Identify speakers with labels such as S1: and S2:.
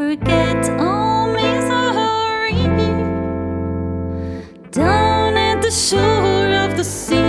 S1: forget oh, all misery down at the shore of the sea.